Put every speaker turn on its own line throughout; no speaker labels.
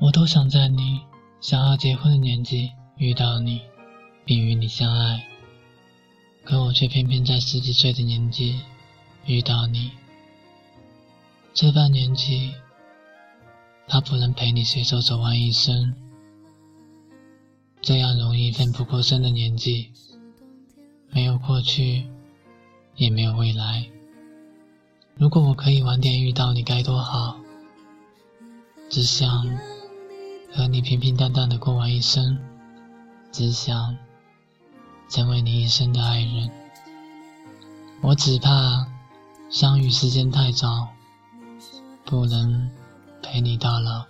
我都想在你想要结婚的年纪遇到你，并与你相爱。可我却偏偏在十几岁的年纪遇到你。这般年纪，他不能陪你携手走完一生。这样容易奋不顾身的年纪，没有过去，也没有未来。如果我可以晚点遇到你，该多好！只想和你平平淡淡的过完一生，只想成为你一生的爱人。我只怕相遇时间太早，不能陪你到老。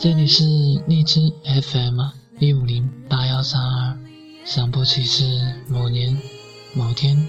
这里是荔枝 FM 一五零八幺三二，想不起是某年某天，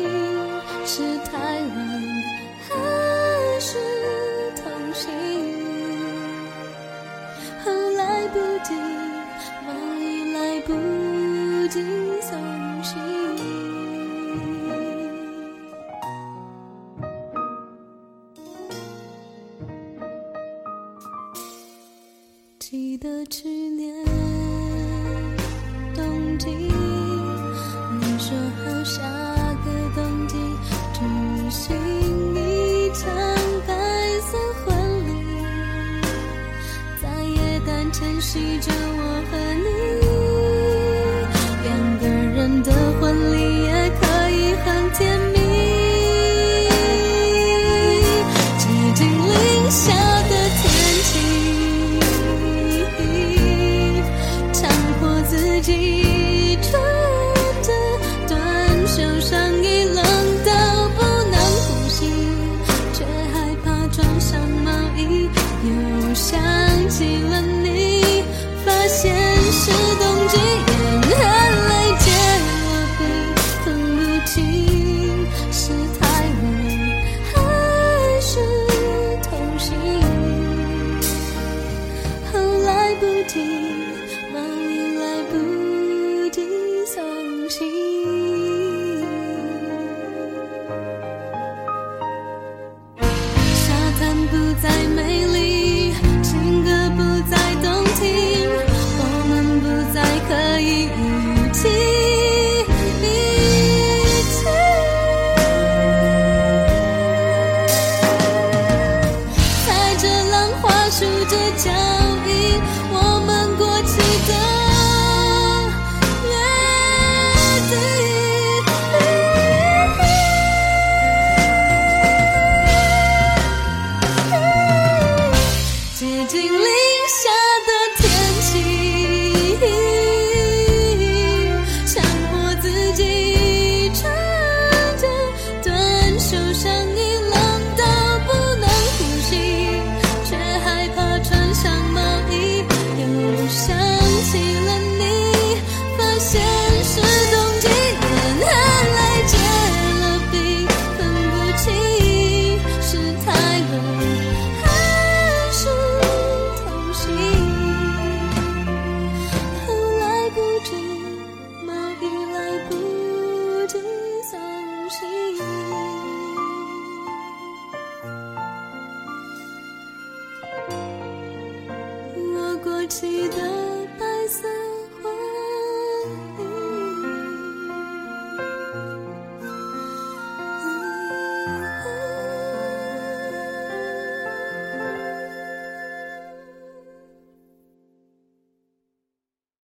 记得去年冬季，你说好下个冬季举行一场白
色婚礼，在夜半晨曦着，我和。心是太冷，还是痛心？后来不及，忙里来不及伤心。沙滩不再美丽，情歌不再动听，我们不再可以。记得白色